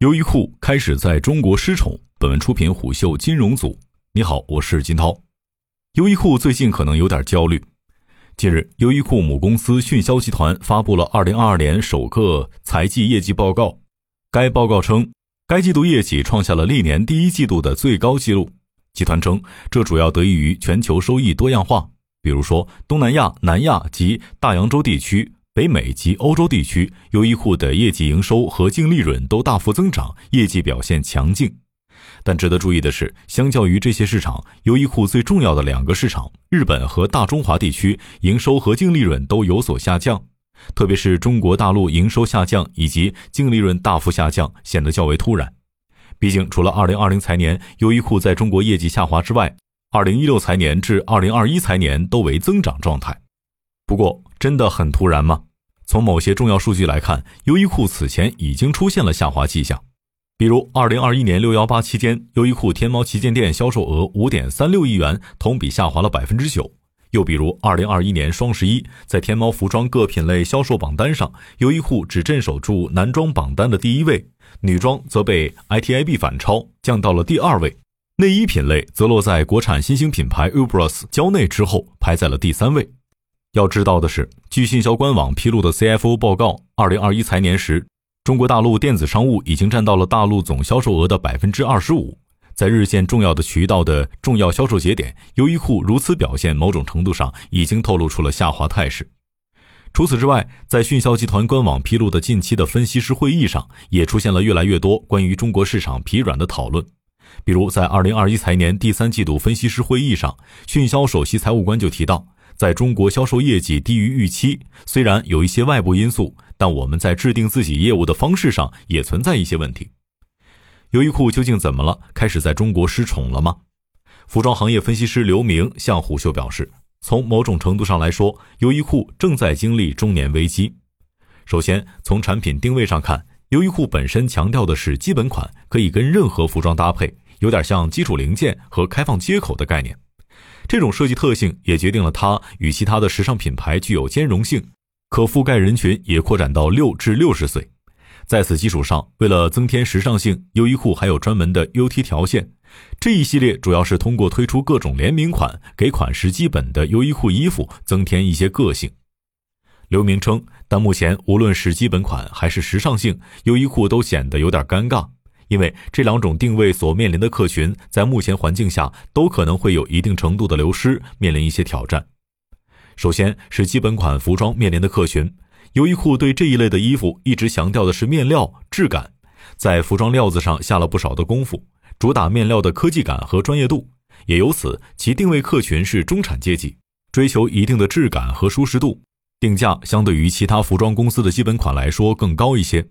优衣库开始在中国失宠。本文出品虎嗅金融组。你好，我是金涛。优衣库最近可能有点焦虑。近日，优衣库母公司迅销集团发布了2022年首个财季业绩报告。该报告称，该季度业绩创下了历年第一季度的最高纪录。集团称，这主要得益于全球收益多样化，比如说东南亚、南亚及大洋洲地区。北美及欧洲地区，优衣库的业绩营收和净利润都大幅增长，业绩表现强劲。但值得注意的是，相较于这些市场，优衣库最重要的两个市场——日本和大中华地区，营收和净利润都有所下降。特别是中国大陆营收下降以及净利润大幅下降，显得较为突然。毕竟，除了2020财年优衣库在中国业绩下滑之外，2016财年至2021财年都为增长状态。不过，真的很突然吗？从某些重要数据来看，优衣库此前已经出现了下滑迹象。比如，二零二一年六幺八期间，优衣库天猫旗舰店销售额五点三六亿元，同比下滑了百分之九。又比如，二零二一年双十一，在天猫服装各品类销售榜单上，优衣库只镇守住男装榜单的第一位，女装则被 ITIB 反超，降到了第二位。内衣品类则落在国产新兴品牌 Ubras 蕉内之后，排在了第三位。要知道的是，据信销官网披露的 CFO 报告，二零二一财年时，中国大陆电子商务已经占到了大陆总销售额的百分之二十五。在日渐重要的渠道的重要销售节点，优衣库如此表现，某种程度上已经透露出了下滑态势。除此之外，在迅销集团官网披露的近期的分析师会议上，也出现了越来越多关于中国市场疲软的讨论。比如，在二零二一财年第三季度分析师会议上，迅销首席财务官就提到。在中国销售业绩低于预期，虽然有一些外部因素，但我们在制定自己业务的方式上也存在一些问题。优衣库究竟怎么了？开始在中国失宠了吗？服装行业分析师刘明向虎嗅表示，从某种程度上来说，优衣库正在经历中年危机。首先，从产品定位上看，优衣库本身强调的是基本款可以跟任何服装搭配，有点像基础零件和开放接口的概念。这种设计特性也决定了它与其他的时尚品牌具有兼容性，可覆盖人群也扩展到六至六十岁。在此基础上，为了增添时尚性，优衣库还有专门的 UT 条线。这一系列主要是通过推出各种联名款，给款式基本的优衣库衣服增添一些个性。刘明称，但目前无论是基本款还是时尚性，优衣库都显得有点尴尬。因为这两种定位所面临的客群，在目前环境下都可能会有一定程度的流失，面临一些挑战。首先是基本款服装面临的客群，优衣库对这一类的衣服一直强调的是面料质感，在服装料子上下了不少的功夫，主打面料的科技感和专业度，也由此其定位客群是中产阶级，追求一定的质感和舒适度，定价相对于其他服装公司的基本款来说更高一些。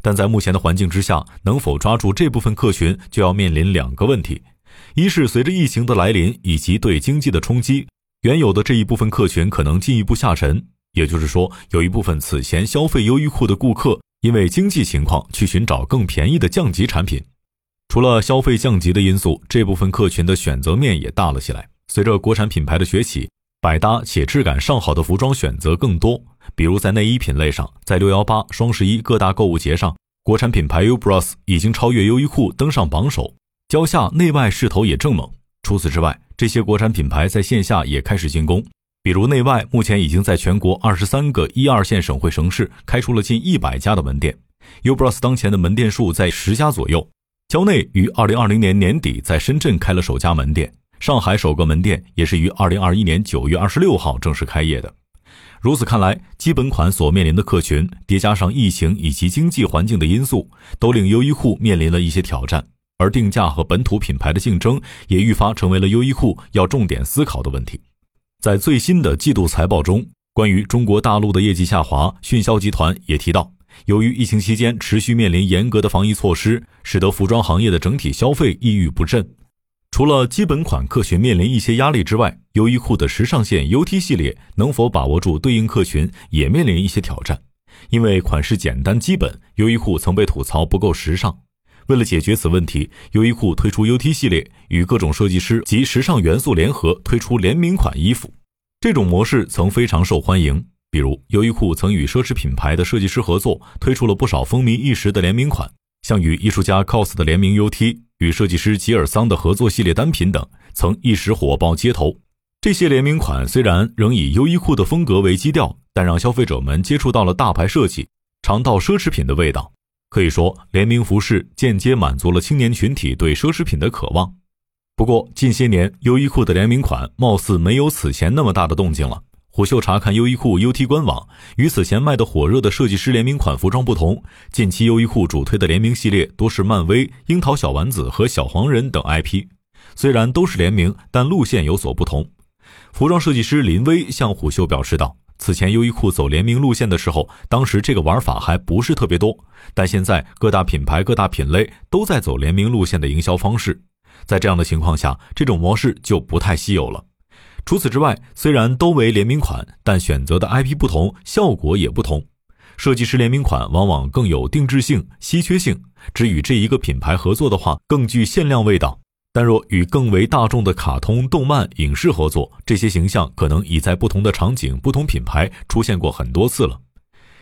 但在目前的环境之下，能否抓住这部分客群，就要面临两个问题：一是随着疫情的来临以及对经济的冲击，原有的这一部分客群可能进一步下沉，也就是说，有一部分此前消费优衣库的顾客，因为经济情况去寻找更便宜的降级产品。除了消费降级的因素，这部分客群的选择面也大了起来。随着国产品牌的崛起。百搭且质感上好的服装选择更多，比如在内衣品类上，在六幺八、双十一各大购物节上，国产品牌 Ubros 已经超越优衣库登上榜首，蕉下内外势头也正猛。除此之外，这些国产品牌在线下也开始进攻，比如内外目前已经在全国二十三个一二线省会城市开出了近一百家的门店，Ubras 当前的门店数在十家左右。蕉内于二零二零年年底在深圳开了首家门店。上海首个门店也是于二零二一年九月二十六号正式开业的。如此看来，基本款所面临的客群叠加上疫情以及经济环境的因素，都令优衣库面临了一些挑战。而定价和本土品牌的竞争也愈发成为了优衣库要重点思考的问题。在最新的季度财报中，关于中国大陆的业绩下滑，迅销集团也提到，由于疫情期间持续面临严格的防疫措施，使得服装行业的整体消费抑郁不振。除了基本款客群面临一些压力之外，优衣库的时尚线 UT 系列能否把握住对应客群，也面临一些挑战。因为款式简单基本，优衣库曾被吐槽不够时尚。为了解决此问题，优衣库推出 UT 系列，与各种设计师及时尚元素联合推出联名款衣服。这种模式曾非常受欢迎，比如优衣库曾与奢侈品牌的设计师合作，推出了不少风靡一时的联名款。像与艺术家 COS 的联名 UT、与设计师吉尔桑的合作系列单品等，曾一时火爆街头。这些联名款虽然仍以优衣库的风格为基调，但让消费者们接触到了大牌设计，尝到奢侈品的味道。可以说，联名服饰间接满足了青年群体对奢侈品的渴望。不过，近些年优衣库的联名款貌似没有此前那么大的动静了。虎嗅查看优衣库 UT 官网，与此前卖的火热的设计师联名款服装不同，近期优衣库主推的联名系列多是漫威、樱桃小丸子和小黄人等 IP。虽然都是联名，但路线有所不同。服装设计师林威向虎嗅表示道：“此前优衣库走联名路线的时候，当时这个玩法还不是特别多，但现在各大品牌、各大品类都在走联名路线的营销方式。在这样的情况下，这种模式就不太稀有了。”除此之外，虽然都为联名款，但选择的 IP 不同，效果也不同。设计师联名款往往更有定制性、稀缺性，只与这一个品牌合作的话，更具限量味道。但若与更为大众的卡通、动漫、影视合作，这些形象可能已在不同的场景、不同品牌出现过很多次了，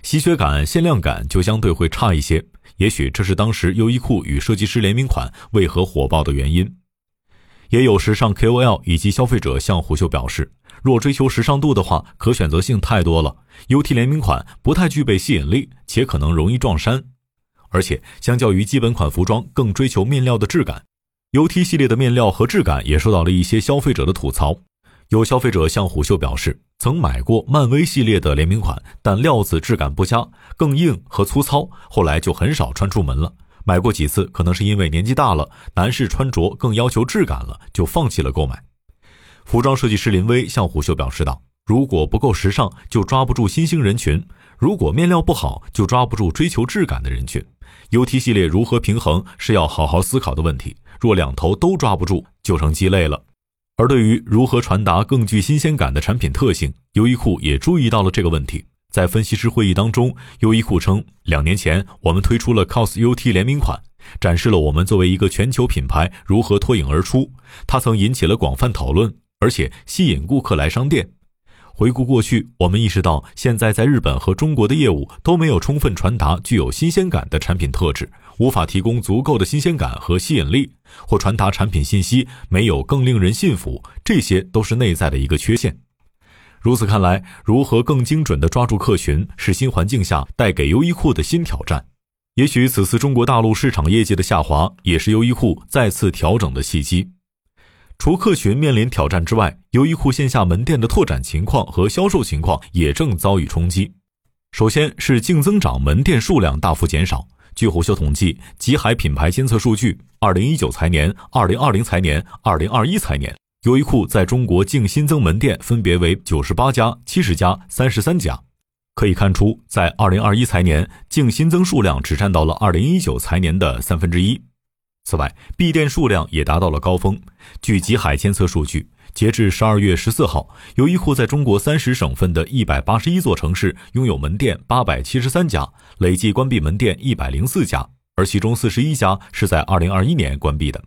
稀缺感、限量感就相对会差一些。也许这是当时优衣库与设计师联名款为何火爆的原因。也有时尚 KOL 以及消费者向虎嗅表示，若追求时尚度的话，可选择性太多了，UT 联名款不太具备吸引力，且可能容易撞衫。而且，相较于基本款服装，更追求面料的质感，UT 系列的面料和质感也受到了一些消费者的吐槽。有消费者向虎嗅表示，曾买过漫威系列的联名款，但料子质感不佳，更硬和粗糙，后来就很少穿出门了。买过几次，可能是因为年纪大了，男士穿着更要求质感了，就放弃了购买。服装设计师林威向虎嗅表示道：“如果不够时尚，就抓不住新兴人群；如果面料不好，就抓不住追求质感的人群。UT 系列如何平衡，是要好好思考的问题。若两头都抓不住，就成鸡肋了。”而对于如何传达更具新鲜感的产品特性，优衣库也注意到了这个问题。在分析师会议当中，优衣库称，两年前我们推出了 COS UT 联名款，展示了我们作为一个全球品牌如何脱颖而出。它曾引起了广泛讨论，而且吸引顾客来商店。回顾过去，我们意识到现在在日本和中国的业务都没有充分传达具有新鲜感的产品特质，无法提供足够的新鲜感和吸引力，或传达产品信息没有更令人信服，这些都是内在的一个缺陷。如此看来，如何更精准地抓住客群，是新环境下带给优衣库的新挑战。也许此次中国大陆市场业绩的下滑，也是优衣库再次调整的契机。除客群面临挑战之外，优衣库线下门店的拓展情况和销售情况也正遭遇冲击。首先是净增长门店数量大幅减少。据虎嗅统计，极海品牌监测数据，二零一九财年、二零二零财年、二零二一财年。优衣库在中国净新增门店分别为九十八家、七十家、三十三家，可以看出，在二零二一财年净新增数量只占到了二零一九财年的三分之一。此外，闭店数量也达到了高峰。据极海监测数据，截至十二月十四号，优衣库在中国三十省份的一百八十一座城市拥有门店八百七十三家，累计关闭门店一百零四家，而其中四十一家是在二零二一年关闭的。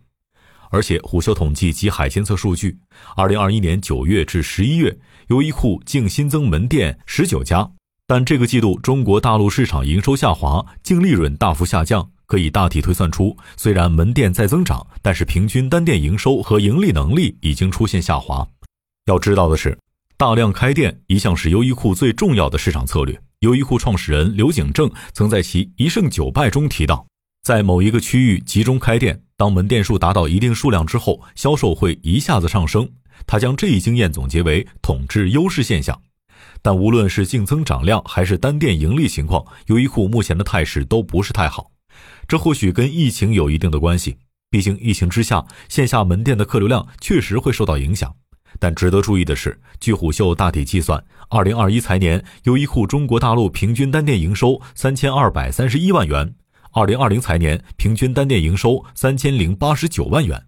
而且，虎嗅统计及海监测数据，二零二一年九月至十一月，优衣库净新增门店十九家。但这个季度中国大陆市场营收下滑，净利润大幅下降，可以大体推算出，虽然门店在增长，但是平均单店营收和盈利能力已经出现下滑。要知道的是，大量开店一向是优衣库最重要的市场策略。优衣库创始人刘景正曾在其《一胜九败》中提到。在某一个区域集中开店，当门店数达到一定数量之后，销售会一下子上升。他将这一经验总结为统治优势现象。但无论是净增长量还是单店盈利情况，优衣库目前的态势都不是太好。这或许跟疫情有一定的关系，毕竟疫情之下，线下门店的客流量确实会受到影响。但值得注意的是，据虎嗅大体计算，二零二一财年优衣库中国大陆平均单店营收三千二百三十一万元。二零二零财年平均单店营收三千零八十九万元，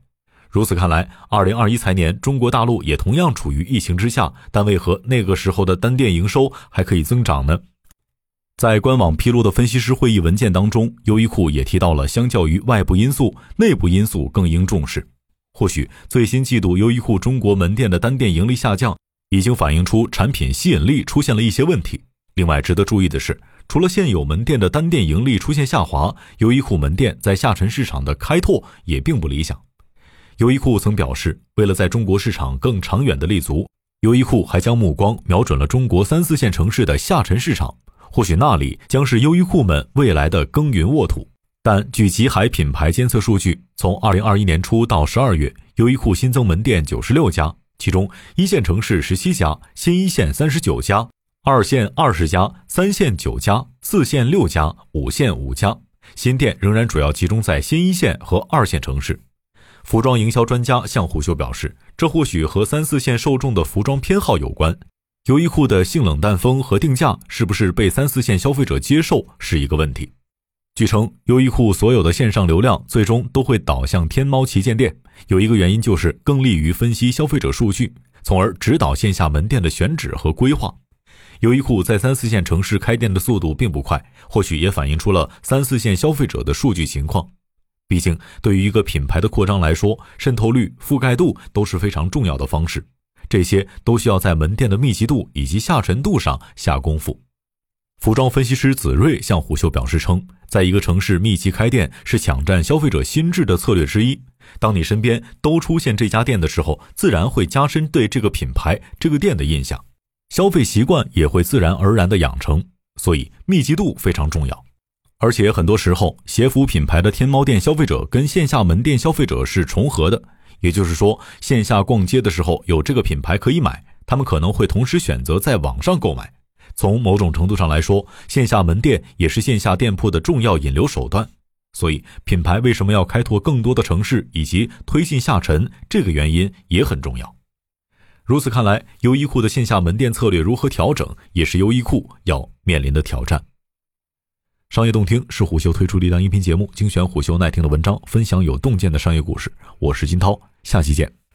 如此看来，二零二一财年中国大陆也同样处于疫情之下，但为何那个时候的单店营收还可以增长呢？在官网披露的分析师会议文件当中，优衣库也提到了，相较于外部因素，内部因素更应重视。或许最新季度优衣库中国门店的单店盈利下降，已经反映出产品吸引力出现了一些问题。另外值得注意的是。除了现有门店的单店盈利出现下滑，优衣库门店在下沉市场的开拓也并不理想。优衣库曾表示，为了在中国市场更长远的立足，优衣库还将目光瞄准了中国三四线城市的下沉市场。或许那里将是优衣库们未来的耕耘沃土。但据极海品牌监测数据，从二零二一年初到十二月，优衣库新增门店九十六家，其中一线城市十七家，新一线三十九家，二线二十家，三线九家，四线六家，五线五家。新店仍然主要集中在新一线和二线城市。服装营销专家向虎嗅表示，这或许和三四线受众的服装偏好有关。优衣库的性冷淡风和定价是不是被三四线消费者接受是一个问题。据称，优衣库所有的线上流量最终都会导向天猫旗舰店。有一个原因就是更利于分析消费者数据，从而指导线下门店的选址和规划。优衣库在三四线城市开店的速度并不快，或许也反映出了三四线消费者的数据情况。毕竟，对于一个品牌的扩张来说，渗透率、覆盖度都是非常重要的方式，这些都需要在门店的密集度以及下沉度上下功夫。服装分析师子睿向虎嗅表示称，在一个城市密集开店是抢占消费者心智的策略之一。当你身边都出现这家店的时候，自然会加深对这个品牌、这个店的印象，消费习惯也会自然而然的养成。所以密集度非常重要。而且很多时候，鞋服品牌的天猫店消费者跟线下门店消费者是重合的，也就是说，线下逛街的时候有这个品牌可以买，他们可能会同时选择在网上购买。从某种程度上来说，线下门店也是线下店铺的重要引流手段。所以，品牌为什么要开拓更多的城市以及推进下沉，这个原因也很重要。如此看来，优衣库的线下门店策略如何调整，也是优衣库要面临的挑战。商业洞听是虎嗅推出的一档音频节目，精选虎嗅耐听的文章，分享有洞见的商业故事。我是金涛，下期见。